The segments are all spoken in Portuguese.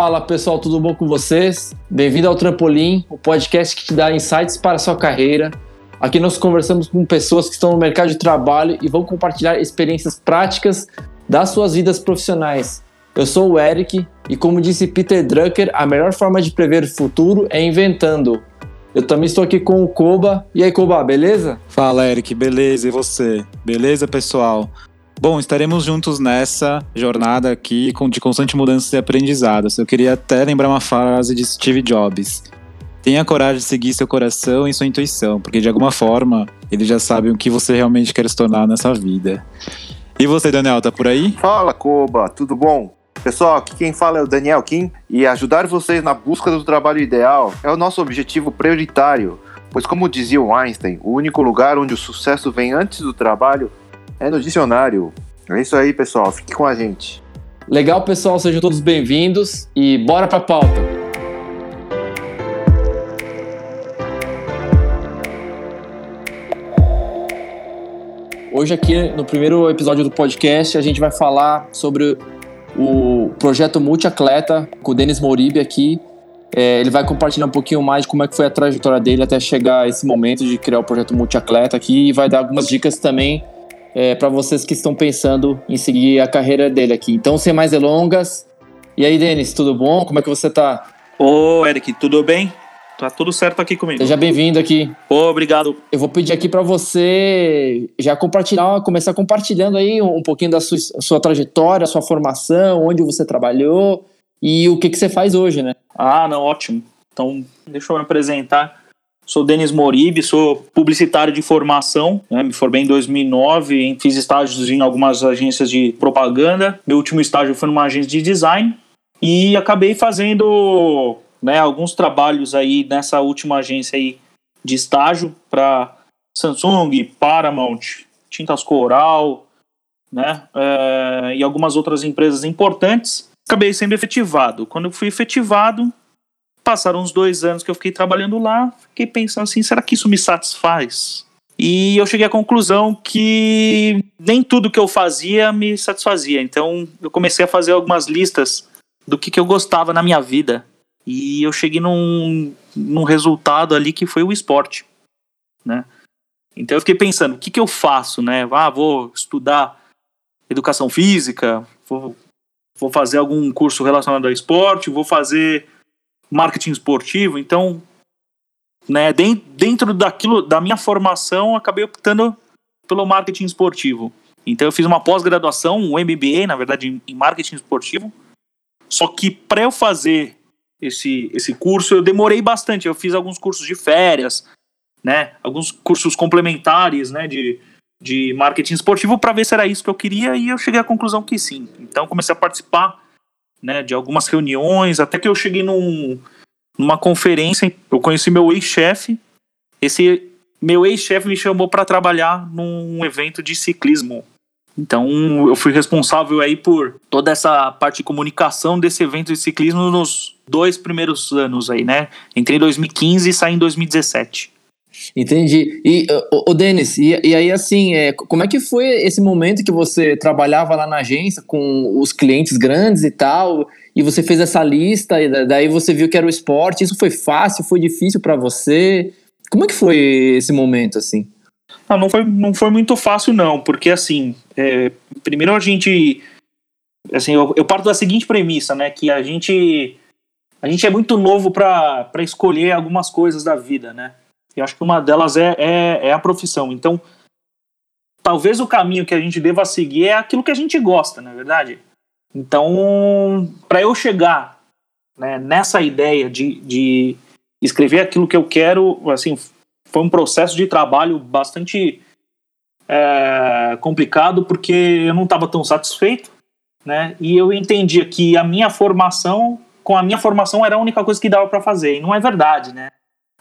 Fala pessoal, tudo bom com vocês? Bem-vindo ao Trampolim, o podcast que te dá insights para a sua carreira. Aqui nós conversamos com pessoas que estão no mercado de trabalho e vão compartilhar experiências práticas das suas vidas profissionais. Eu sou o Eric e, como disse Peter Drucker, a melhor forma de prever o futuro é inventando. Eu também estou aqui com o Koba. E aí, Koba, beleza? Fala, Eric, beleza? E você? Beleza, pessoal? Bom, estaremos juntos nessa jornada aqui de constante mudança e aprendizados. Eu queria até lembrar uma frase de Steve Jobs. Tenha coragem de seguir seu coração e sua intuição, porque de alguma forma ele já sabe o que você realmente quer se tornar nessa vida. E você, Daniel, tá por aí? Fala, Koba, tudo bom? Pessoal, aqui quem fala é o Daniel Kim e ajudar vocês na busca do trabalho ideal é o nosso objetivo prioritário, pois, como dizia o Einstein, o único lugar onde o sucesso vem antes do trabalho é no dicionário. É isso aí, pessoal. Fique com a gente. Legal, pessoal. Sejam todos bem-vindos e bora pra pauta. Hoje aqui no primeiro episódio do podcast a gente vai falar sobre o projeto Multiatleta com o Denis Mouribe aqui. É, ele vai compartilhar um pouquinho mais de como é que foi a trajetória dele até chegar a esse momento de criar o projeto Multiatleta aqui e vai dar algumas dicas também é, para vocês que estão pensando em seguir a carreira dele aqui. Então, sem mais delongas. E aí, Denis, tudo bom? Como é que você tá? Ô, Eric, tudo bem? Tá tudo certo aqui comigo. Seja bem-vindo aqui. Ô, obrigado. Eu vou pedir aqui para você já compartilhar, começar compartilhando aí um pouquinho da sua, sua trajetória, sua formação, onde você trabalhou e o que, que você faz hoje, né? Ah, não, ótimo. Então, deixa eu me apresentar. Sou Denis Moribe, sou publicitário de formação, né? me formei em 2009, fiz estágios em algumas agências de propaganda. Meu último estágio foi numa agência de design e acabei fazendo né, alguns trabalhos aí nessa última agência aí de estágio para Samsung, Paramount, Tintas Coral, né, é, e algumas outras empresas importantes. Acabei sendo efetivado. Quando eu fui efetivado, passaram uns dois anos que eu fiquei trabalhando lá, fiquei pensando assim, será que isso me satisfaz? E eu cheguei à conclusão que nem tudo que eu fazia me satisfazia. Então eu comecei a fazer algumas listas do que, que eu gostava na minha vida. E eu cheguei num, num resultado ali que foi o esporte, né? Então eu fiquei pensando, o que, que eu faço, né? Ah, vou estudar educação física, vou, vou fazer algum curso relacionado ao esporte, vou fazer marketing esportivo, então, né, dentro daquilo, da minha formação, acabei optando pelo marketing esportivo. Então eu fiz uma pós-graduação, um MBA, na verdade, em marketing esportivo. Só que para eu fazer esse, esse curso, eu demorei bastante. Eu fiz alguns cursos de férias, né, alguns cursos complementares, né, de, de marketing esportivo para ver se era isso que eu queria e eu cheguei à conclusão que sim. Então comecei a participar né, de algumas reuniões, até que eu cheguei num, numa conferência, eu conheci meu ex-chefe. Esse meu ex-chefe me chamou para trabalhar num evento de ciclismo. Então, eu fui responsável aí por toda essa parte de comunicação desse evento de ciclismo nos dois primeiros anos aí, né? Entrei em 2015 e saí em 2017. Entendi. E, o Denis, e, e, aí assim, é, como é que foi esse momento que você trabalhava lá na agência com os clientes grandes e tal, e você fez essa lista, e daí você viu que era o esporte, isso foi fácil, foi difícil para você? Como é que foi esse momento, assim? Ah, não, foi, não foi muito fácil não, porque assim, é, primeiro a gente, assim, eu, eu parto da seguinte premissa, né, que a gente, a gente é muito novo para escolher algumas coisas da vida, né, eu acho que uma delas é, é, é a profissão. Então, talvez o caminho que a gente deva seguir é aquilo que a gente gosta, na é verdade. Então, para eu chegar né, nessa ideia de, de escrever aquilo que eu quero, assim, foi um processo de trabalho bastante é, complicado, porque eu não estava tão satisfeito, né? E eu entendia que a minha formação, com a minha formação, era a única coisa que dava para fazer. E não é verdade, né?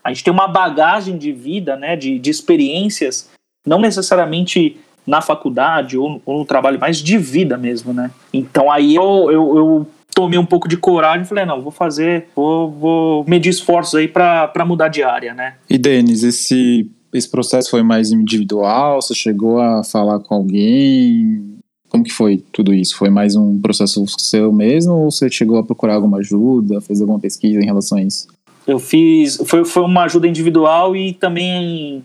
A gente tem uma bagagem de vida, né, de, de experiências, não necessariamente na faculdade ou, ou, no trabalho, mas de vida mesmo, né? Então aí eu, eu, eu tomei um pouco de coragem e falei, não, vou fazer, vou, vou medir esforços aí para mudar de área, né? E Denis, esse, esse processo foi mais individual? Você chegou a falar com alguém? Como que foi tudo isso? Foi mais um processo seu mesmo ou você chegou a procurar alguma ajuda, fez alguma pesquisa em relação a isso? Eu fiz, foi, foi uma ajuda individual e também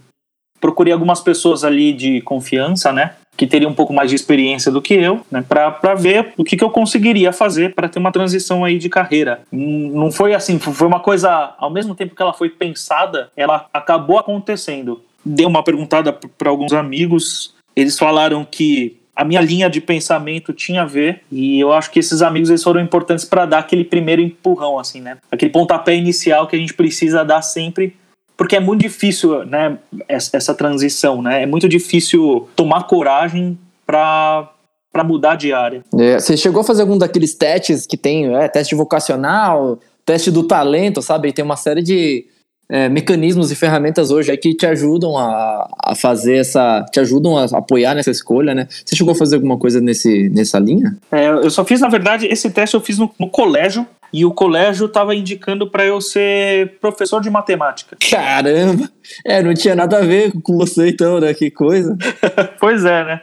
procurei algumas pessoas ali de confiança, né? Que teriam um pouco mais de experiência do que eu, né? Para ver o que, que eu conseguiria fazer para ter uma transição aí de carreira. Não foi assim, foi uma coisa, ao mesmo tempo que ela foi pensada, ela acabou acontecendo. Dei uma perguntada para alguns amigos, eles falaram que a minha linha de pensamento tinha a ver e eu acho que esses amigos eles foram importantes para dar aquele primeiro empurrão assim, né? Aquele pontapé inicial que a gente precisa dar sempre porque é muito difícil, né, essa transição, né? É muito difícil tomar coragem para para mudar de área. É, você chegou a fazer algum daqueles testes que tem, é, teste vocacional, teste do talento, sabe? Tem uma série de é, mecanismos e ferramentas hoje que te ajudam a, a fazer essa. te ajudam a apoiar nessa escolha, né? Você chegou a fazer alguma coisa nesse, nessa linha? É, eu só fiz, na verdade, esse teste eu fiz no, no colégio. E o colégio estava indicando para eu ser professor de matemática. Caramba! É, não tinha nada a ver com você então, né? Que coisa. pois é, né?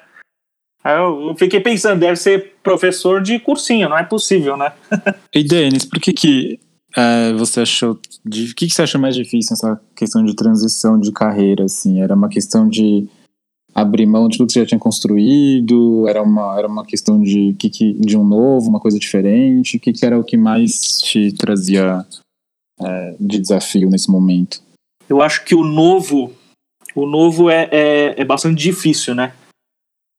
Aí eu fiquei pensando, deve ser professor de cursinho, não é possível, né? e Denis, por que que é, você achou. O que, que você achou mais difícil nessa questão de transição de carreira? Assim? Era uma questão de abrir mão de tudo que você já tinha construído? Era uma, era uma questão de, que, de um novo, uma coisa diferente? O que, que era o que mais te trazia é, de desafio nesse momento? Eu acho que o novo, o novo é, é, é bastante difícil, né?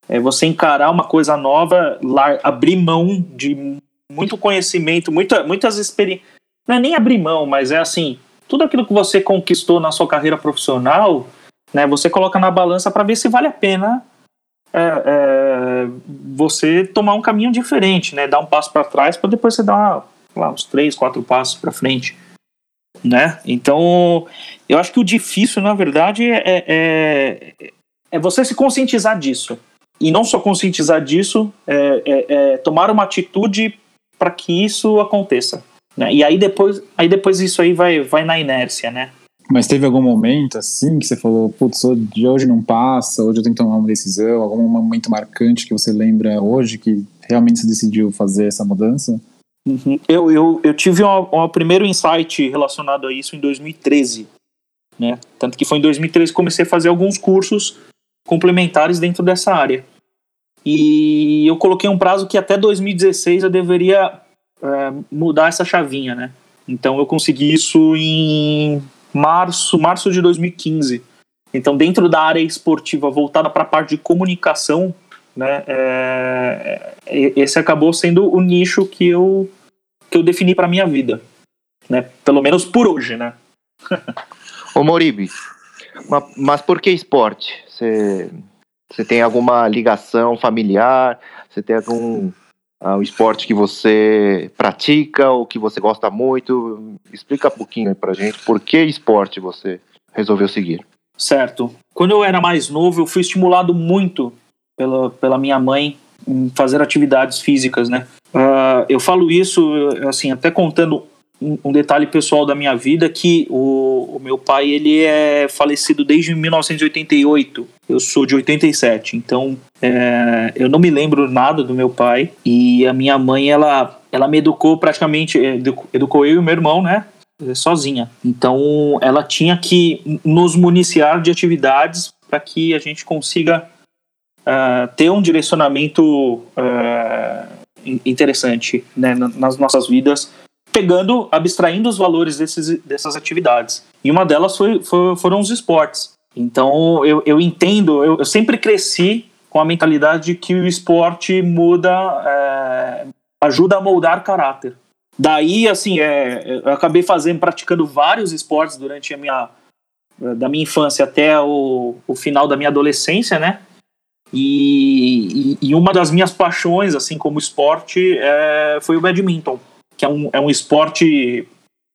É você encarar uma coisa nova, lá, abrir mão de muito conhecimento, muita, muitas experiências não é nem abrir mão, mas é assim, tudo aquilo que você conquistou na sua carreira profissional, né, você coloca na balança para ver se vale a pena é, é, você tomar um caminho diferente, né, dar um passo para trás para depois você dar lá, uns três, quatro passos para frente, né? Então, eu acho que o difícil, na verdade, é, é, é você se conscientizar disso e não só conscientizar disso, é, é, é tomar uma atitude para que isso aconteça. Né? E aí depois, aí depois isso aí vai, vai na inércia, né? Mas teve algum momento assim que você falou, putz, de hoje não passa, hoje eu tenho que tomar uma decisão, algum momento marcante que você lembra hoje que realmente você decidiu fazer essa mudança? Uhum. Eu, eu, eu tive um, um primeiro insight relacionado a isso em 2013, né? Tanto que foi em 2013 que comecei a fazer alguns cursos complementares dentro dessa área. E eu coloquei um prazo que até 2016 eu deveria é, mudar essa chavinha, né? Então eu consegui isso em março, março de 2015. Então dentro da área esportiva voltada para a parte de comunicação, né? É, é, esse acabou sendo o nicho que eu que eu defini para minha vida, né? Pelo menos por hoje, né? Ô Moribi, mas por que esporte? Você tem alguma ligação familiar? Você tem algum ah, o esporte que você pratica ou que você gosta muito. Explica um pouquinho pra gente por que esporte você resolveu seguir. Certo. Quando eu era mais novo, eu fui estimulado muito pela, pela minha mãe em fazer atividades físicas, né? Uh, eu falo isso, assim, até contando um, detalhe pessoal da minha vida que o, o, meu pai ele é falecido desde 1988. Eu sou de 87, então é, eu não me lembro nada do meu pai e a minha mãe ela ela me educou praticamente educou eu e meu irmão, né? Sozinha. Então ela tinha que nos municiar de atividades para que a gente consiga uh, ter um direcionamento uh, interessante né, nas nossas vidas pegando, abstraindo os valores desses, dessas atividades. E uma delas foi, foi foram os esportes. Então eu, eu entendo, eu, eu, sempre cresci com a mentalidade de que o esporte muda, é, ajuda a moldar caráter. Daí, assim, é, eu acabei fazendo, praticando vários esportes durante a minha, da minha infância até o, o final da minha adolescência, né? E, e, e, uma das minhas paixões, assim como esporte, é, foi o badminton que é um, é um esporte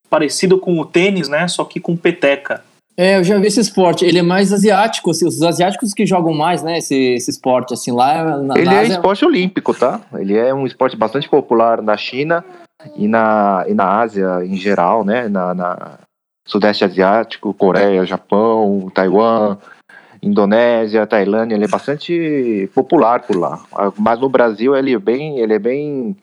parecido com o tênis, né? Só que com peteca. É, eu já vi esse esporte. Ele é mais asiático, assim, os asiáticos que jogam mais, né? Esse, esse esporte, assim, lá. Na, ele na é Ásia... esporte olímpico, tá? Ele é um esporte bastante popular na China e na, e na Ásia em geral, né? Na, na Sudeste Asiático, Coreia, Japão, Taiwan. Indonésia, Tailândia, ele é bastante popular por lá. Mas no Brasil ele é bem, ele é bem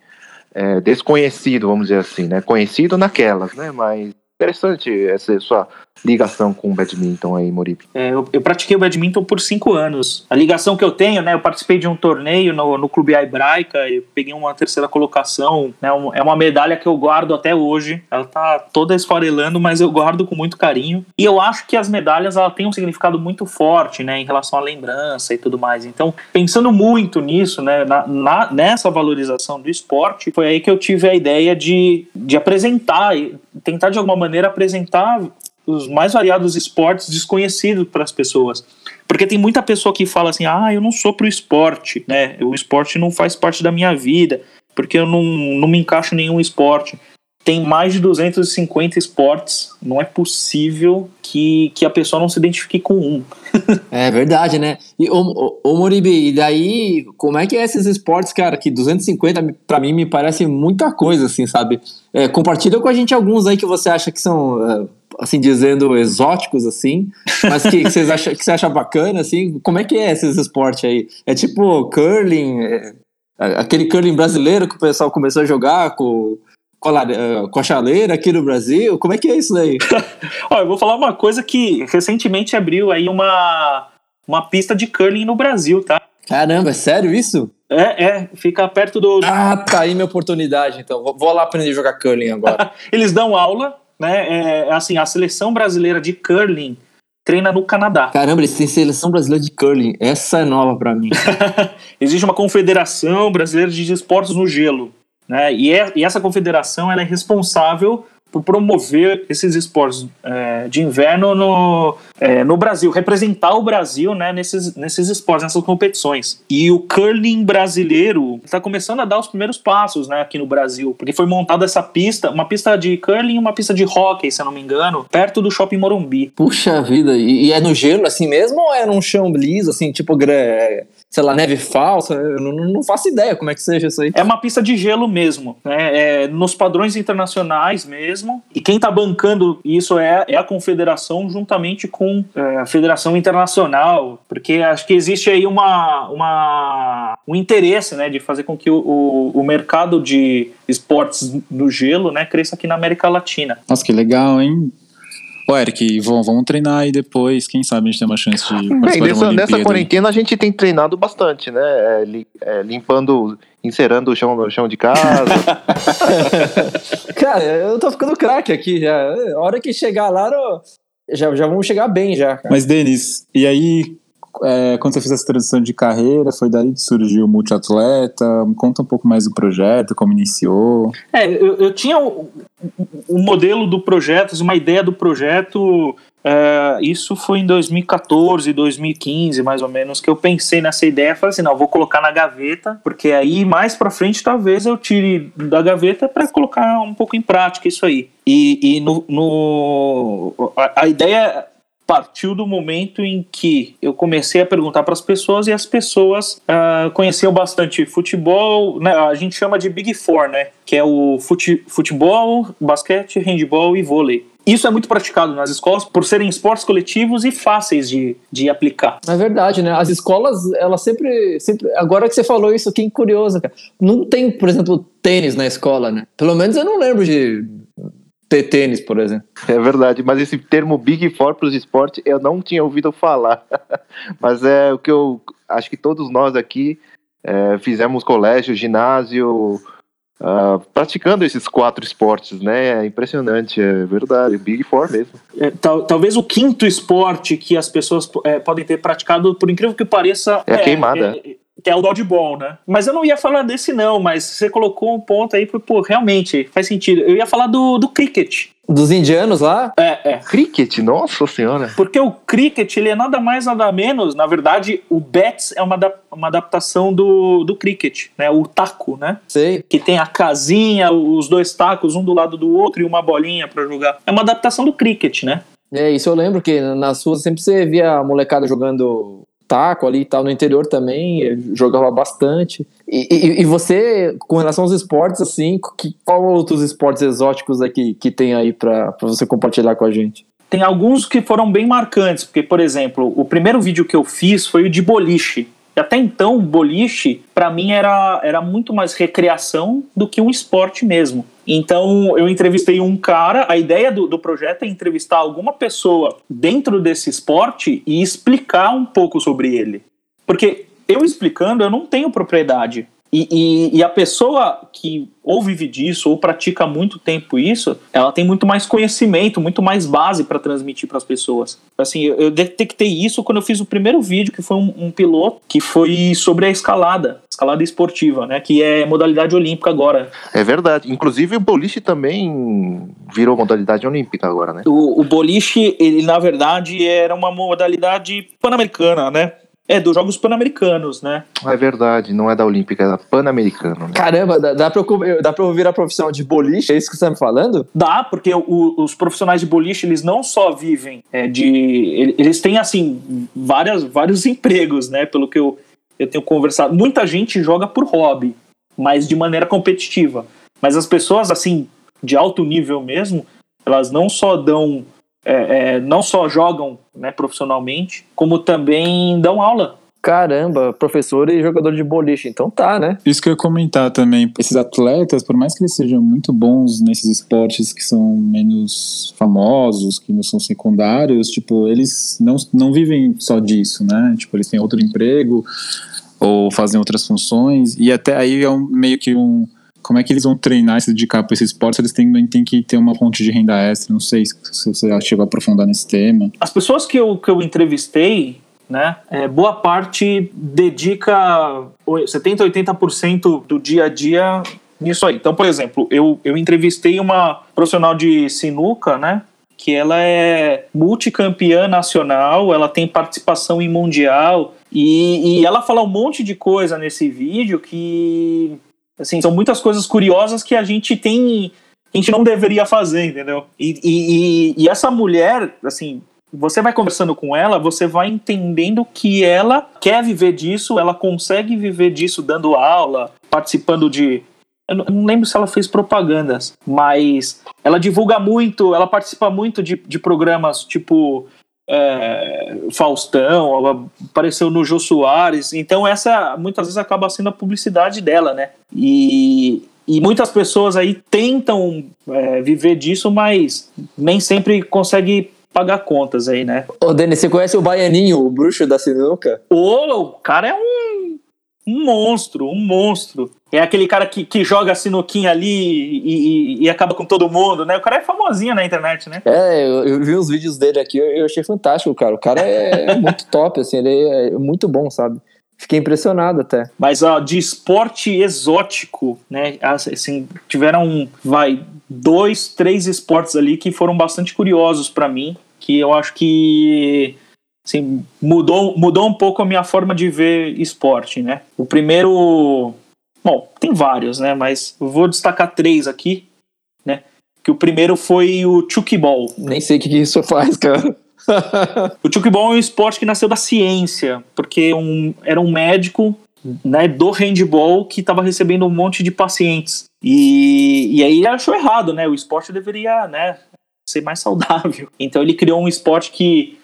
é, desconhecido, vamos dizer assim, né? Conhecido naquelas, né? Mas interessante essa sua ligação com o badminton aí, Moribe. É, eu, eu pratiquei o badminton por cinco anos. A ligação que eu tenho, né? Eu participei de um torneio no, no Clube Hebraica, eu peguei uma terceira colocação. Né, um- é uma medalha que eu guardo até hoje. Ela tá toda esfarelando, mas eu guardo com muito carinho. E eu acho que as medalhas ela têm um significado muito forte, né? Em relação à lembrança e tudo mais. Então, pensando muito nisso, né? na- na- nessa valorização do esporte, foi aí que eu tive a ideia de, de apresentar, e tentar de alguma maneira apresentar os mais variados esportes desconhecidos para as pessoas. Porque tem muita pessoa que fala assim: ah, eu não sou pro esporte, né? O esporte não faz parte da minha vida, porque eu não, não me encaixo em nenhum esporte. Tem mais de 250 esportes, não é possível que, que a pessoa não se identifique com um. É verdade, né? E ô, ô, ô Moribi, e daí, como é que é esses esportes, cara? Que 250 pra mim me parece muita coisa, assim, sabe? É, compartilha com a gente alguns aí que você acha que são, é, assim dizendo, exóticos, assim, mas que, que, vocês acham, que você acha bacana, assim. Como é que é esses esportes aí? É tipo curling, é, aquele curling brasileiro que o pessoal começou a jogar com. Com a, eh, com a chaleira aqui no Brasil? Como é que é isso daí? Olha, eu vou falar uma coisa que recentemente abriu aí uma, uma pista de curling no Brasil, tá? Caramba, é sério isso? É, é, fica perto do. Ah, tá aí minha oportunidade, então. Vou lá aprender a jogar curling agora. Eles dão aula, né? É, assim, a seleção brasileira de curling treina no Canadá. Caramba, eles têm seleção brasileira de curling. Essa é nova pra mim. Existe uma confederação brasileira de esportes no gelo, né? E, é- e essa confederação ela é responsável promover esses esportes é, de inverno no, é, no Brasil, representar o Brasil né, nesses, nesses esportes, nessas competições. E o curling brasileiro está começando a dar os primeiros passos né, aqui no Brasil, porque foi montada essa pista, uma pista de curling e uma pista de hockey, se eu não me engano, perto do Shopping Morumbi. Puxa vida, e, e é no gelo assim mesmo ou é num chão liso, assim, tipo, sei lá, neve falsa? Eu não, não faço ideia como é que seja isso aí. É uma pista de gelo mesmo, né? É nos padrões internacionais mesmo. E quem está bancando isso é, é a confederação juntamente com é, a Federação Internacional, porque acho que existe aí uma, uma, um interesse né, de fazer com que o, o, o mercado de esportes no gelo né, cresça aqui na América Latina. Nossa, que legal, hein? Ô, Eric, vamos, vamos treinar aí depois. Quem sabe a gente tem uma chance de Bem, participar de nessa, quarentena a gente tem treinado bastante, né? É, li- é, limpando, encerando o chão, o chão de casa. Cara, eu tô ficando craque aqui já. A hora que chegar lá, no- já, já vamos chegar bem já. cara. Mas, Denis, e aí, é, quando você fez essa transição de carreira, foi daí que surgiu o multiatleta? Conta um pouco mais do projeto, como iniciou. É, eu, eu tinha o, o modelo do projeto, uma ideia do projeto. é, isso foi em 2014, 2015, mais ou menos, que eu pensei nessa ideia. Falei assim, não, vou colocar na gaveta, porque aí mais pra frente talvez eu tire da gaveta para colocar um pouco em prática isso aí. E, e no, no- a, a ideia partiu do momento em que eu comecei a perguntar para as pessoas e as pessoas ah, conheciam bastante futebol, né, a gente chama de Big Four, né, que é o fute, futebol, basquete, handball e vôlei. Isso é muito praticado nas escolas por serem esportes coletivos e fáceis de, de aplicar. É verdade, né? As escolas, elas sempre, sempre. Agora que você falou isso, que curioso, cara. Não tem, por exemplo, tênis na escola, né? Pelo menos eu não lembro de ter tênis, por exemplo. é verdade, mas esse termo Big Four para os esportes eu não tinha ouvido falar. mas é o que eu acho que todos nós aqui é, fizemos colégio, ginásio, ah, praticando esses quatro esportes, né? É impressionante, é verdade, Big Four mesmo. É, tal- talvez o quinto esporte que as pessoas é, podem ter praticado, por incrível que pareça, É a queimada. é- que é o dodgeball, né? Mas eu não ia falar desse não, mas você colocou um ponto aí, pô, realmente faz sentido. Eu ia falar do, do cricket. Dos indianos lá, É, é. Cricket, nossa senhora. Porque o cricket, ele é nada mais, nada menos. Na verdade, o bats é uma, da- uma adaptação do, do cricket, né? O taco, né? sei. Que tem a casinha, os dois tacos, um do lado do outro e uma bolinha pra jogar. É uma adaptação do cricket, né? É, isso eu lembro que nas ruas sempre você via a molecada jogando taco ali e tal, no interior também, jogava bastante. E, e- e você, com relação aos esportes, assim, que, qual outros esportes exóticos aqui que tem aí pra você compartilhar com a gente? tem alguns que foram bem marcantes, porque, por exemplo, o primeiro vídeo que eu fiz foi o de boliche. Até então, boliche, para mim, era, era muito mais recreação do que um esporte mesmo. Então, eu entrevistei um cara. A ideia do, do projeto é entrevistar alguma pessoa dentro desse esporte e explicar um pouco sobre ele. Porque eu explicando, eu não tenho propriedade. E, e, e, a pessoa que ou vive disso ou pratica muito tempo isso, ela tem muito mais conhecimento, muito mais base para transmitir para as pessoas. Assim, eu, eu, detectei isso quando eu fiz o primeiro vídeo, que foi um, um, piloto, que foi sobre a escalada, escalada esportiva, né, que é modalidade olímpica agora. É verdade. Inclusive o boliche também virou modalidade olímpica agora, né? O, o boliche, ele na verdade era uma modalidade pan-americana, né? É, dos Jogos Pan-Americanos, né? É verdade, não é da Olímpica, é da Pan-Americano. Né? Caramba, dá, dá, pra, dá pra ouvir a profissão de boliche? É isso que você tá me falando? Dá, porque o, os profissionais de boliche, eles não só vivem é, de. Eles têm, assim, várias, vários empregos, né? Pelo que eu, eu tenho conversado. Muita gente joga por hobby, mas de maneira competitiva. Mas as pessoas, assim, de alto nível mesmo, elas não só dão é, é, não só jogam né, profissionalmente, como também dão aula. Caramba, professor e jogador de boliche, então tá, né? Isso que eu ia comentar também. Esses atletas, por mais que eles sejam muito bons nesses esportes que são menos famosos, que não são secundários, tipo, eles não, não vivem só disso, né? Tipo, eles têm outro emprego ou fazem outras funções, e até aí é um, meio que um como é que eles vão treinar e se dedicar para esse esporte? Eles têm, têm que ter uma fonte de renda extra. Não sei se, se você chegou a aprofundar nesse tema. As pessoas que eu, que eu entrevistei, né, é, boa parte dedica 70, 80% do dia a dia nisso aí. Então, por exemplo, eu, eu entrevistei uma profissional de sinuca, né? Que ela é multicampeã nacional, ela tem participação em mundial, e, e ela fala um monte de coisa nesse vídeo que Assim, são muitas coisas curiosas que a gente tem. A gente não deveria fazer, entendeu? E, e, e essa mulher, assim, você vai conversando com ela, você vai entendendo que ela quer viver disso, ela consegue viver disso dando aula, participando de. Eu não lembro se ela fez propagandas, mas ela divulga muito, ela participa muito de, de programas tipo é, Faustão, apareceu no Jô Soares. Então, essa muitas vezes acaba sendo a publicidade dela, né? E, e muitas pessoas aí tentam é, viver disso, mas nem sempre consegue pagar contas aí, né? Ô, Denis, você conhece o Baianinho, o bruxo da sinuca? Ô, o cara é um, um monstro, um monstro. É aquele cara que, que joga sinuquinha ali e, e, e, acaba com todo mundo, né? O cara é famosinho na internet, né? É, eu, eu vi os vídeos dele aqui, eu, eu achei fantástico, cara. O cara é muito top, assim, ele é muito bom, sabe? Fiquei impressionado até. Mas, ó, de esporte exótico, né? Assim, tiveram, vai, dois, três esportes ali que foram bastante curiosos para mim, que eu acho que assim, mudou, mudou um pouco a minha forma de ver esporte, né? O primeiro Bom, tem vários, né? Mas vou destacar três aqui, né? Que o primeiro foi o chukiball. Nem sei o que isso faz, cara. o chukiball é um esporte que nasceu da ciência, porque um, era um médico né, do handball que estava recebendo um monte de pacientes. E, e aí ele achou errado, né? O esporte deveria né, ser mais saudável. Então ele criou um esporte que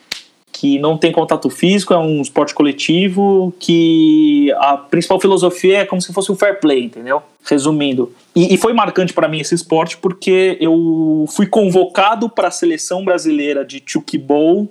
que não tem contato físico, é um esporte coletivo, que a principal filosofia é como se fosse um fair play, entendeu? Resumindo. E, e foi marcante para mim esse esporte porque eu fui convocado para a seleção brasileira de chukiball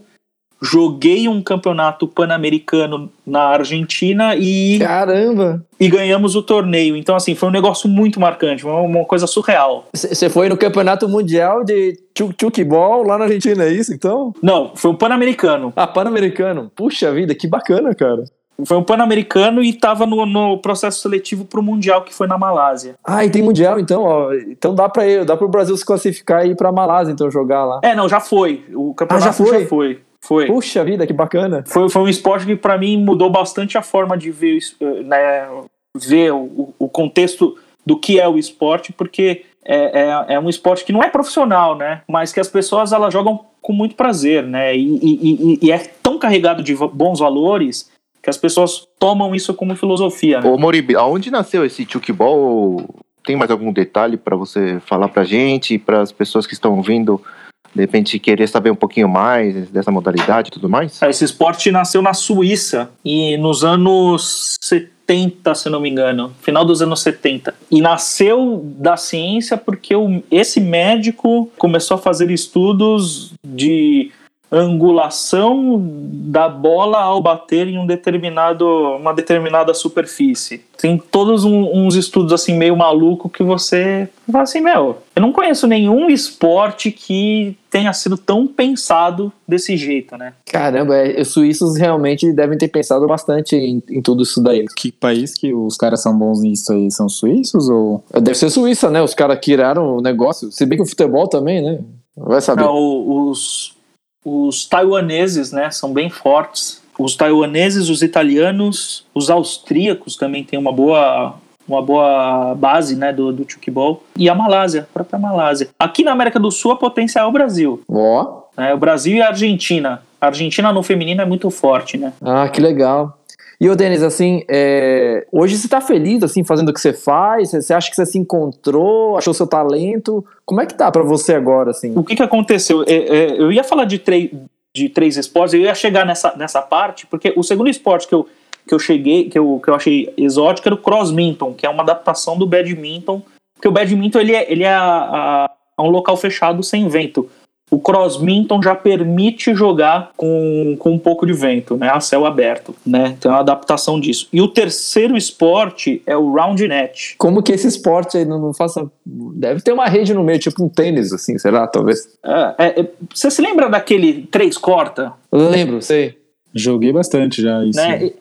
joguei um campeonato pan-americano na Argentina e caramba e ganhamos o torneio então assim foi um negócio muito marcante uma, uma coisa surreal você foi no campeonato mundial de chukiball lá na Argentina é isso então não foi um pan-americano ah pan-americano puxa vida que bacana cara foi um pan-americano e estava no, no, processo seletivo para o mundial que foi na Malásia. Ah, e tem mundial então, ó. Então dá para dá para o Brasil se classificar e ir para a Malásia então jogar lá. É, não, já foi. O campeonato ah, já foi. Já foi. Foi. Puxa vida, que bacana. Foi, foi um esporte que para mim mudou bastante a forma de ver, né, ver o, o contexto do que é o esporte, porque é, é, é, um esporte que não é profissional, né? Mas que as pessoas elas jogam com muito prazer, né? E, e, e, é tão carregado de bons valores que as pessoas tomam isso como filosofia. Né? Ô Moribi, aonde nasceu esse chukiball? Tem mais algum detalhe para você falar pra gente, para as pessoas que estão ouvindo de repente querer saber um pouquinho mais dessa modalidade e tudo mais? Esse esporte nasceu na Suíça e nos anos 70, se não me engano, final dos anos 70. E nasceu da ciência porque esse médico começou a fazer estudos de angulação da bola ao bater em um determinado, uma determinada superfície. Tem todos um, uns estudos assim meio maluco que você fala assim, meu, eu não conheço nenhum esporte que tenha sido tão pensado desse jeito, né? Caramba, é, os suíços realmente devem ter pensado bastante em, em tudo isso daí. Que país que os caras são bons nisso aí? São suíços ou... Deve ser Suíça, né? Os caras criaram o negócio. Se bem que o futebol também, né? Vai saber. Não, os os taiwaneses, né, são bem fortes. Os taiwaneses, os italianos, os austríacos também têm uma boa uma boa base né, do, do chukibol. E a Malásia, a própria Malásia. Aqui na América do Sul, a potência é o Brasil. Ó. Oh. É, o Brasil e a Argentina. A Argentina no feminino é muito forte, né? Ah, que legal. E o Denis, assim, é... hoje você tá feliz, assim, fazendo o que você faz? Você acha que você se encontrou, achou seu talento? Como é que tá para você agora, assim? O que que aconteceu? É, é, eu ia falar de, de três esportes, eu ia chegar nessa, nessa parte, porque o segundo esporte que eu, que eu cheguei, que eu, que eu achei exótico era o crossminton, que é uma adaptação do badminton, porque o badminton, ele é, ele é a, a, um local fechado sem vento o Crossminton já permite jogar com, com um pouco de vento, né, a céu aberto, né, então é uma adaptação disso. E o terceiro esporte é o round net. Como que esse esporte aí não, não faça... Deve ter uma rede no meio, tipo um tênis, assim, será, talvez? É, é, é você se lembra daquele três corta? Lembro, sei. Joguei bastante já isso. Né?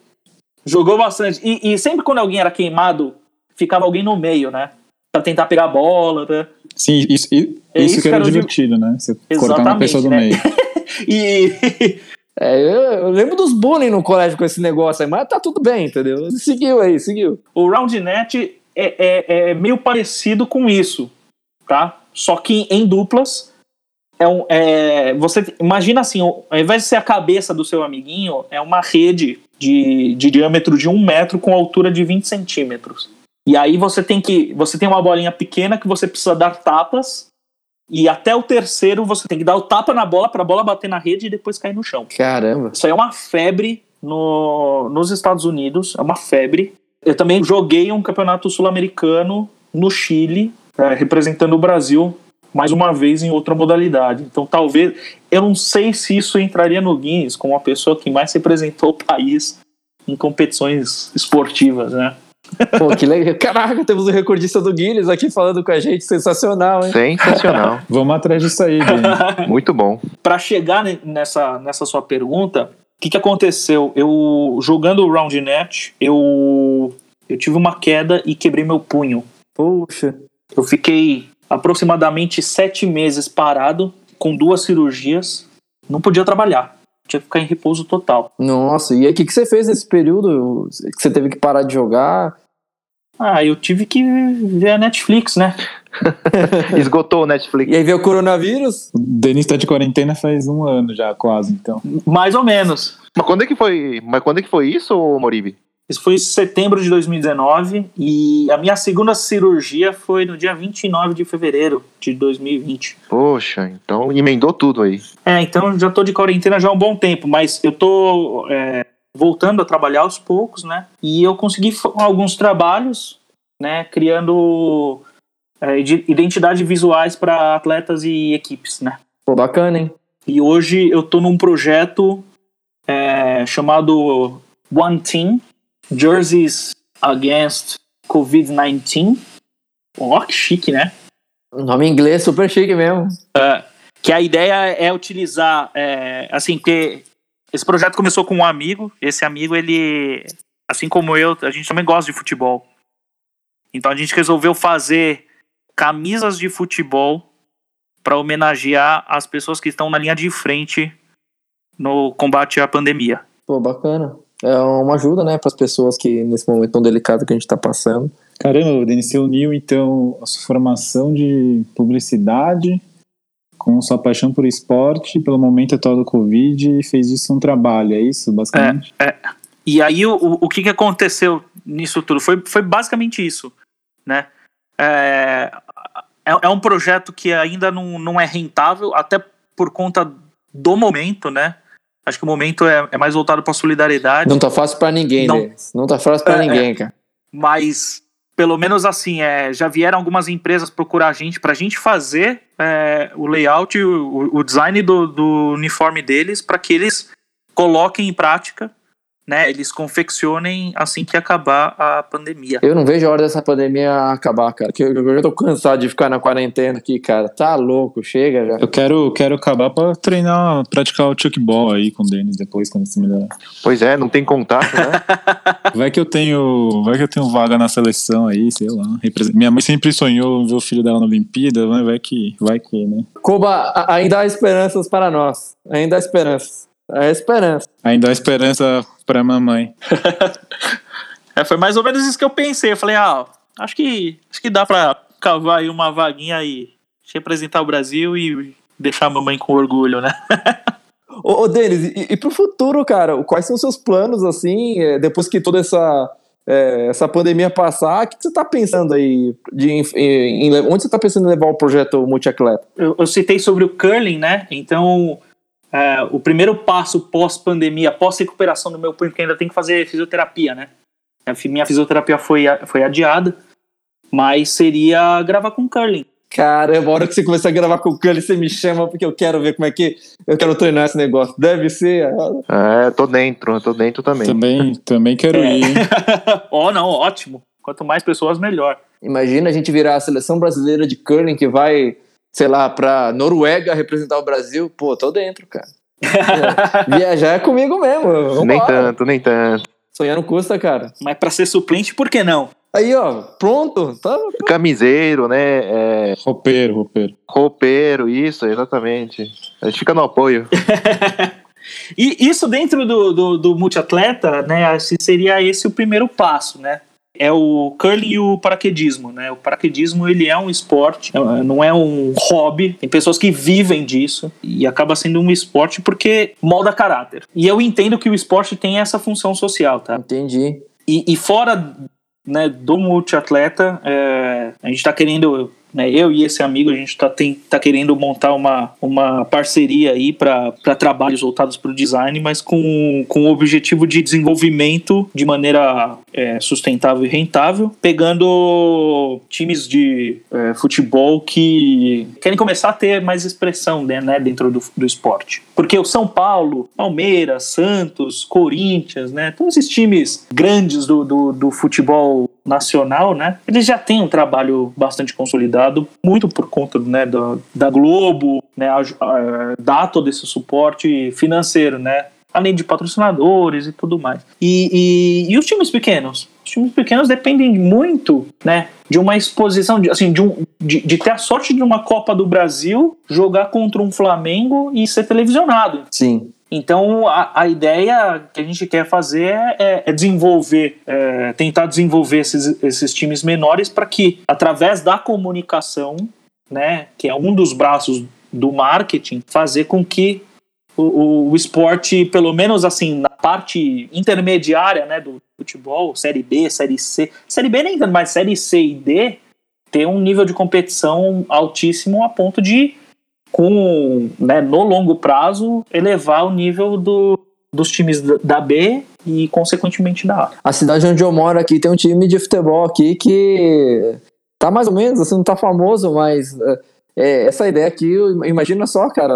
Jogou bastante. E, e sempre quando alguém era queimado, ficava alguém no meio, né? Pra tentar pegar a bola, né? Sim, isso, isso, é isso que era divertido, os... né? Você cortar uma pessoa do né? meio. e. É, eu, eu, lembro dos bullying no colégio com esse negócio aí, mas tá tudo bem, entendeu? Seguiu aí, seguiu. O Roundnet é, é, é meio parecido com isso, tá? Só que em duplas. É um, é, você imagina assim, ao invés de ser a cabeça do seu amiguinho, é uma rede de, de diâmetro de um metro com altura de 20 centímetros. E aí você tem que. Você tem uma bolinha pequena que você precisa dar tapas. E até o terceiro você tem que dar o tapa na bola para a bola bater na rede e depois cair no chão. Caramba. Isso aí é uma febre no, nos Estados Unidos. É uma febre. Eu também joguei um campeonato sul-americano no Chile, é, representando o Brasil mais uma vez em outra modalidade. Então, talvez. Eu não sei se isso entraria no Guinness como a pessoa que mais representou o país em competições esportivas, né? Pô, que legal. Caraca, temos o um recordista do Guinness aqui falando com a gente. Sensacional, hein? Sensacional. Vamos atrás disso aí, Muito bom. Para chegar nessa, nessa sua pergunta, o que, que aconteceu? Eu, jogando o Round Net, eu, eu tive uma queda e quebrei meu punho. Puxa. Eu fiquei aproximadamente sete meses parado, com duas cirurgias. Não podia trabalhar tinha que ficar em repouso total. Nossa, e aí o que, que você fez nesse período que você teve que parar de jogar? Ah, eu tive que ver a Netflix, né? Esgotou o Netflix. E aí veio o coronavírus? O Denis tá de quarentena faz um ano já, quase, então. Mais ou menos. Mas quando é que foi, mas quando é que foi isso, Moribi? Isso foi em setembro de 2019 e a minha segunda cirurgia foi no dia 29 de fevereiro de 2020. Poxa, então emendou tudo aí. É, então já tô de quarentena já há um bom tempo, mas eu tô é, voltando a trabalhar aos poucos, né? E eu consegui alguns trabalhos, né, criando é, identidades visuais para atletas e equipes, né? Pô, bacana, hein? E hoje eu tô num projeto é, chamado One Team, Jerseys Against COVID-19. Ó, oh, que chique, né? Nome em inglês super chique mesmo. É, que a ideia é utilizar, é, assim, que esse projeto começou com um amigo. Esse amigo, ele, assim como eu, a gente também gosta de futebol. Então a gente resolveu fazer camisas de futebol para homenagear as pessoas que estão na linha de frente no combate à pandemia. Pô, bacana é uma ajuda, né, para as pessoas que nesse momento tão delicado que a gente está passando. Caramba, Denis, você uniu então a sua formação de publicidade com sua paixão por esporte, pelo momento atual do Covid, e fez isso um trabalho, é isso, basicamente? É, é. E aí o, o que, que aconteceu nisso tudo? Foi, foi basicamente isso, né? É, é, é um projeto que ainda não, não é rentável, até por conta do momento, né? Acho que o momento é, é mais voltado para solidariedade. Não tá fácil para ninguém, não, Denis. Não tá fácil para é, ninguém, cara. Mas pelo menos assim, é, já vieram algumas empresas procurar a gente para a gente fazer é, o layout, o, o design do, do uniforme deles para que eles coloquem em prática né, eles confeccionem assim que acabar a pandemia. Eu não vejo a hora dessa pandemia acabar, cara. Que eu, eu já tô cansado de ficar na quarentena aqui, cara. Tá louco, chega já. Eu quero, quero acabar pra treinar, praticar o chuckball aí com o Denis depois, quando se melhorar. Pois é, não tem contato, né? vai que eu tenho. Vai que eu tenho vaga na seleção aí, sei lá. Minha mãe sempre sonhou ver o filho dela na Olimpíada, mas vai que, vai que, né? Koba, ainda há esperanças para nós. Ainda há esperanças. É esperança. Ainda há esperança pra mamãe. é, foi mais ou menos isso que eu pensei. Eu falei, ah, acho que, acho que dá pra cavar aí uma vaguinha aí, representar o Brasil e deixar a mamãe com orgulho, né? ô, ô Denis, e, e pro futuro, cara, quais são os seus planos, assim, é, depois que toda essa, é, essa pandemia passar, o que você tá pensando aí? De, em, em, onde você tá pensando em levar o projeto multiatleta? Eu, eu citei sobre o curling, né? Então, é, o primeiro passo pós-pandemia, pós-recuperação do meu punho, porque ainda tem que fazer fisioterapia, né? Minha fisioterapia foi, foi adiada, mas seria gravar com curling. Caramba, a hora que você começar a gravar com o curling, você me chama porque eu quero ver como é que eu quero treinar esse negócio. Deve ser. É, tô dentro, tô dentro também. Também, também quero é. ir. Ó, oh, não, ótimo. Quanto mais pessoas, melhor. Imagina a gente virar a seleção brasileira de curling que vai sei lá, pra Noruega representar o Brasil, pô, tô dentro, cara. Viajar é comigo mesmo. Vambora. Nem tanto, nem tanto. Sonhar não custa, cara. Mas pra ser suplente, por que não? Aí, ó, pronto. Tá, tá. Camiseiro, né? É... Roupeiro, roupeiro. Roupeiro, isso, exatamente. A gente fica no apoio. e isso dentro do, do, do multiatleta, né? Seria esse o primeiro passo, né? É o curling e o paraquedismo, né? O paraquedismo ele é um esporte, é, não é um hobby. Tem pessoas que vivem disso e acaba sendo um esporte porque molda caráter. E eu entendo que o esporte tem essa função social, tá? Entendi. E, e fora né, do multiatleta, é, a gente está querendo né, eu e esse amigo, a gente está tá querendo montar uma, uma parceria aí para trabalhos voltados para o design, mas com, com o objetivo de desenvolvimento de maneira é, sustentável e rentável, pegando times de é, futebol que querem começar a ter mais expressão né, né, dentro do, do esporte. Porque o São Paulo, Palmeiras, Santos, Corinthians, né, todos esses times grandes do, do, do futebol nacional, né, eles já têm um trabalho bastante consolidado, muito por conta né, da, da Globo, né, a, a, dar todo esse suporte financeiro, né, além de patrocinadores e tudo mais. E, e, e, os times pequenos? Os times pequenos dependem muito, né, de uma exposição, de, assim, de, um, de, de ter a sorte de uma Copa do Brasil, jogar contra um Flamengo e ser televisionado. Sim. Então, a, a ideia que a gente quer fazer é, é, é desenvolver, é, tentar desenvolver esses, esses times menores para que, através da comunicação, né, que é um dos braços do marketing, fazer com que o, o, esporte, pelo menos assim, na parte intermediária né, do futebol, Série B, Série C, Série B nem tanto, mas Série C e D, ter um nível de competição altíssimo a ponto de com, né, no longo prazo, elevar o nível do, dos times da B e, consequentemente, da A. A cidade onde eu moro aqui tem um time de futebol aqui que tá mais ou menos, assim, não tá famoso, mas é, é essa ideia aqui, imagina só, cara,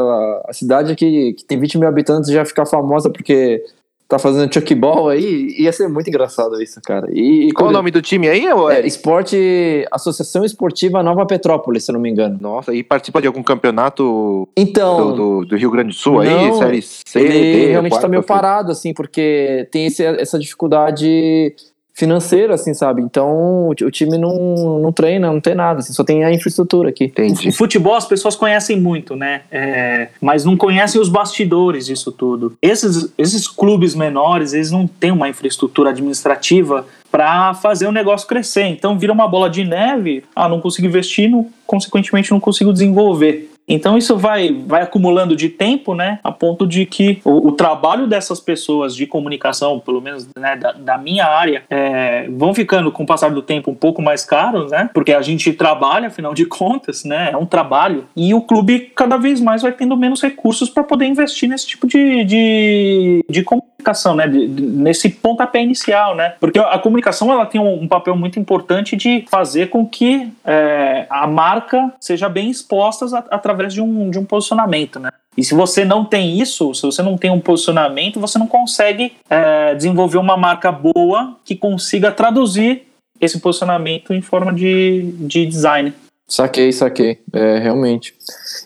a, cidade aqui que tem 20 mil habitantes já ficar famosa porque tá fazendo chuckball aí, ia ser muito engraçado isso, cara. E, e Qual o nome do time aí? É, Esporte, Associação Esportiva Nova Petrópolis, se não me engano. Nossa, e participa de algum campeonato então, do, do, do Rio Grande do Sul não, aí, série C, ele D, realmente tá meio parado, assim, porque tem esse, essa dificuldade financeira, assim, sabe? Então o, time não, não treina, não tem nada, assim, só tem a infraestrutura aqui. Entendi. O futebol as pessoas conhecem muito, né? É, mas não conhecem os bastidores disso tudo. Esses, esses clubes menores, eles não têm uma infraestrutura administrativa para fazer o negócio crescer. Então vira uma bola de neve, ah, não consigo investir, não, consequentemente não consigo desenvolver. Então isso vai, vai acumulando de tempo, né, a ponto de que o, o trabalho dessas pessoas de comunicação, pelo menos né, da, da, minha área, é, vão ficando com o passar do tempo um pouco mais caros, né, porque a gente trabalha, afinal de contas, né, é um trabalho, e o clube cada vez mais vai tendo menos recursos para poder investir nesse tipo de, de, de comunicação, né, de, de, nesse pontapé inicial, né, porque a comunicação ela tem um, um papel muito importante de fazer com que é, a marca seja bem exposta através através de um, de um posicionamento, né? E se você não tem isso, se você não tem um posicionamento, você não consegue é, desenvolver uma marca boa que consiga traduzir esse posicionamento em forma de, de design. Saquei, saquei. É, realmente.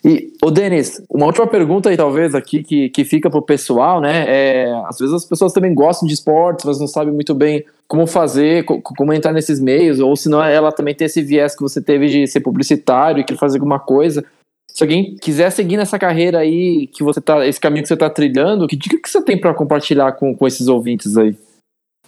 E, ô Denis, uma última pergunta aí, talvez, aqui, que, que fica pro pessoal, né? É, às vezes as pessoas também gostam de esportes, mas não sabem muito bem como fazer, como entrar nesses meios, ou se não ela também tem esse viés que você teve de ser publicitário e querer fazer alguma coisa. Se alguém quiser seguir nessa carreira aí, que você tá, esse caminho que você está trilhando, que dica que você tem para compartilhar com, com esses ouvintes aí?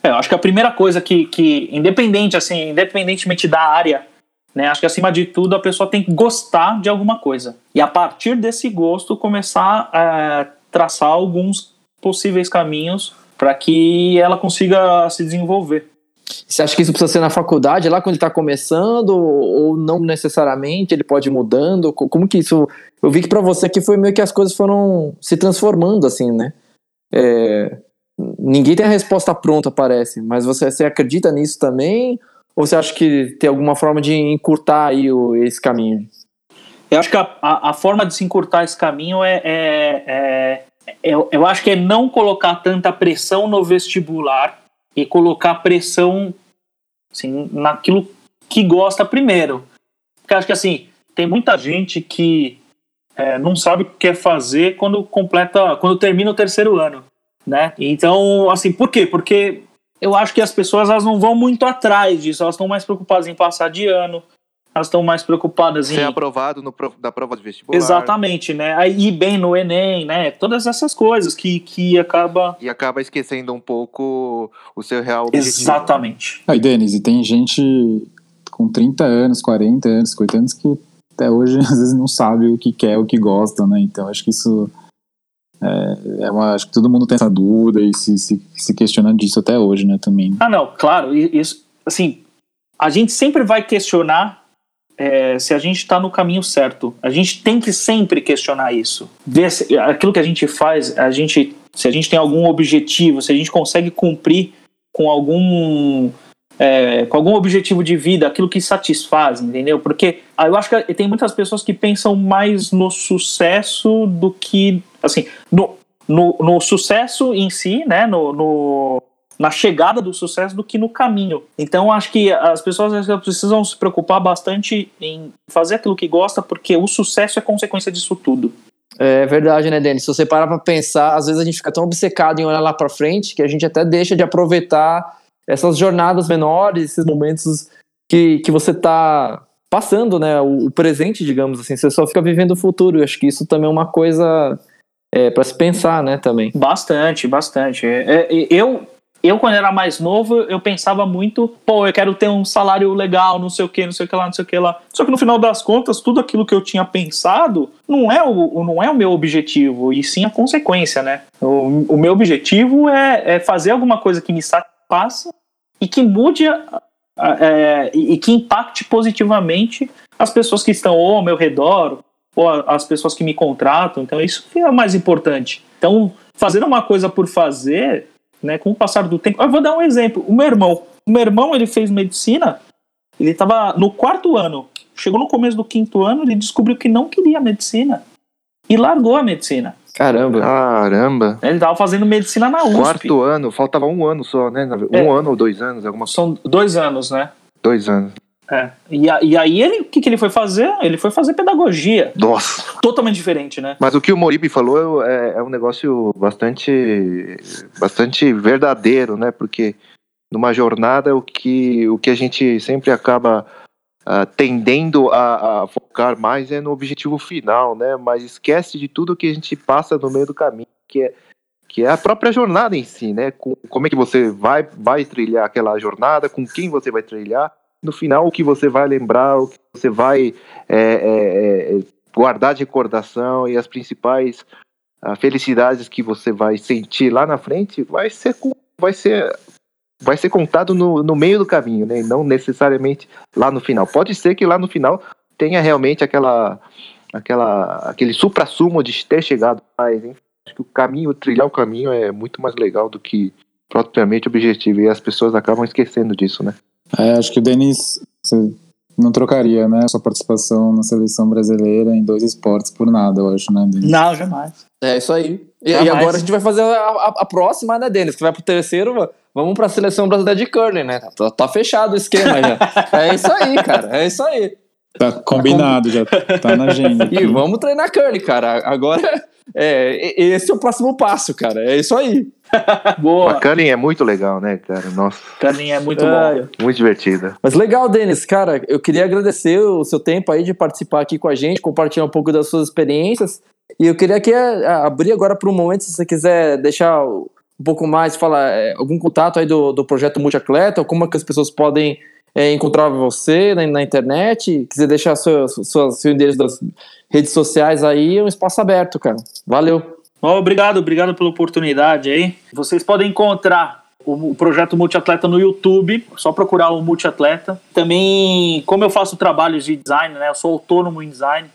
É, eu acho que a primeira coisa que, que independente, assim, independentemente da área, né, acho que acima de tudo a pessoa tem que gostar de alguma coisa. E a partir desse gosto começar a traçar alguns possíveis caminhos para que ela consiga se desenvolver. Você acha que isso precisa ser na faculdade, lá quando ele está começando, ou não necessariamente, ele pode ir mudando? Como que isso. Eu vi que para você aqui foi meio que as coisas foram se transformando, assim, né? É... Ninguém tem a resposta pronta, parece, mas você, você acredita nisso também? Ou você acha que tem alguma forma de encurtar aí o, esse caminho? Eu acho que a, a, forma de se encurtar esse caminho é, é, é eu, eu acho que é não colocar tanta pressão no vestibular e colocar pressão assim, naquilo que gosta primeiro. Porque acho que assim, tem muita gente que é, não sabe o que quer fazer quando completa, quando termina o terceiro ano, né? Então, assim, por quê? Porque eu acho que as pessoas elas não vão muito atrás disso, elas estão mais preocupadas em passar de ano, elas estão mais preocupadas em. Ser aprovado no, da prova de vestibular. Exatamente, né? Aí ir bem no Enem, né? Todas essas coisas que, que acaba. E acaba esquecendo um pouco o seu real objetivo. Exatamente. Aí, Denis, e tem gente com 30 anos, 40 anos, 50 anos que até hoje às vezes não sabe o que quer, o que gosta, né? Então acho que isso. É, é uma, acho que todo mundo tem essa dúvida e se, se, se questiona disso até hoje, né? Também. Ah, não, claro. Isso, assim, a gente sempre vai questionar é, se a gente está no caminho certo. A gente tem que sempre questionar isso. Ver se, aquilo que a gente faz, a gente, se a gente tem algum objetivo, se a gente consegue cumprir com algum é, com algum objetivo de vida, aquilo que satisfaz, entendeu? Porque ah, eu acho que tem muitas pessoas que pensam mais no sucesso do que, assim, no, no, no sucesso em si, né? No, no, na chegada do sucesso do que no caminho. Então acho que as pessoas precisam se preocupar bastante em fazer aquilo que gosta, porque o sucesso é consequência disso tudo. É verdade, né, Denis? Se você parar pra pensar, às vezes a gente fica tão obcecado em olhar lá pra frente que a gente até deixa de aproveitar essas jornadas menores, esses momentos que, que você tá passando, né? O, o presente, digamos assim. Você só fica vivendo o futuro. Eu acho que isso também é uma coisa é, para se pensar, né, também. Bastante, bastante. É, é eu, eu, quando era mais novo, eu pensava muito, pô, eu quero ter um salário legal, não sei o que, não sei o que lá, não sei o que lá. Só que no final das contas, tudo aquilo que eu tinha pensado não é o, não é o meu objetivo, e sim a consequência, né? O, o meu objetivo é, é fazer alguma coisa que me satisfaça e que mude a, é, e que impacte positivamente as pessoas que estão ou ao meu redor, ou as pessoas que me contratam. Então, isso é o mais importante. Então, fazer uma coisa por fazer né, com o passar do tempo. Eu vou dar um exemplo. O meu irmão, o meu irmão ele fez medicina, ele estava no quarto ano. Chegou no começo do quinto ano, ele descobriu que não queria medicina e largou a medicina. Caramba. Caramba. Ele estava fazendo medicina na USP. Quarto ano, faltava um ano só, né? Um é. ano ou dois anos, alguma São dois anos, né? Dois anos. É. E, a, e aí ele, o que, que ele foi fazer? Ele foi fazer pedagogia. Nossa. Totalmente diferente, né? Mas o que o Moribi falou é, é um negócio bastante, bastante verdadeiro, né? Porque numa jornada o que, o que a gente sempre acaba uh, tendendo a, a, focar mais é no objetivo final, né? Mas esquece de tudo que a gente passa no meio do caminho, que é que é a própria jornada em si, né? Com, como é que você vai, vai trilhar aquela jornada, com quem você vai trilhar, no final o que você vai lembrar, o que você vai é, é, é, guardar de recordação e as principais uh, felicidades que você vai sentir lá na frente vai ser vai ser vai ser contado no, no meio do caminho, né? Não necessariamente lá no final. Pode ser que lá no final tenha realmente aquela aquela aquele supra-sumo de ter chegado mais, hein? Acho que o caminho, trilhar o caminho é muito mais legal do que propriamente objetivo e as pessoas acabam esquecendo disso, né? É, acho que o Denis não trocaria, né, sua participação na seleção brasileira em dois esportes por nada, eu acho, né, Denis? Não, jamais. É isso aí. E, e, agora a gente vai fazer a, a, a, próxima, né, Denis? Que vai pro terceiro, vamos pra seleção brasileira de curling, né? Tá, tá fechado o esquema já. é isso aí, cara. É isso aí. Tá combinado, já tá na agenda. Aqui. E vamos treinar curling, cara. Agora, é, esse é o próximo passo, cara. É isso aí. Boa. A curling é muito legal, né, cara? Nossa. Curling é muito é. bom. Muito divertida. Mas legal, Denis. Cara, eu queria agradecer o seu tempo aí de participar aqui com a gente, compartilhar um pouco das suas experiências. E eu queria que é, abrir agora para um momento, se você quiser deixar um pouco mais, falar é, algum contato aí do, do projeto Multiatleta, ou como é que as pessoas podem é, encontrar você na, na internet, quiser deixar seu, seu, seu endereço das redes sociais aí, é um espaço aberto, cara. Valeu. Obrigado, obrigado pela oportunidade aí. Vocês podem encontrar o, o projeto Multiatleta no YouTube, só procurar o Multiatleta. Também, como eu faço trabalhos de design, né? Eu sou autônomo em design,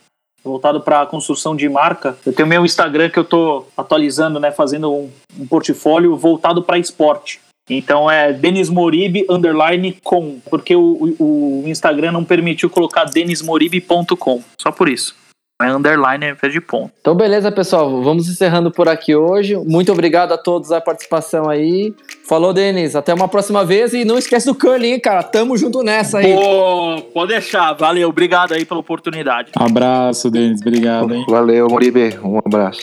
voltado para a construção de marca. Eu tenho meu Instagram que eu estou atualizando, né? Fazendo um, um portfólio voltado para esporte. Então é Denis Moribe underline com, porque o, o, Instagram não permitiu colocar denismoribe.com, só por isso. É underline ao invés de ponto. Então beleza, pessoal, vamos encerrando por aqui hoje. Muito obrigado a todos a participação aí. Falou, Denis, até uma próxima vez e não esquece do curling, cara. Tamo junto nessa aí. Pô, pode deixar. Valeu, obrigado aí pela oportunidade. Abraço, Denis, obrigado, hein? Valeu, Moribe, um abraço.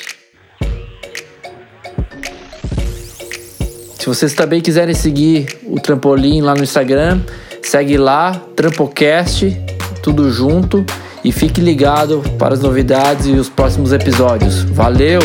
Se vocês também quiserem seguir o Trampolim lá no Instagram, segue lá, Trampocast, tudo junto. E fique ligado para as novidades e os próximos episódios. Valeu!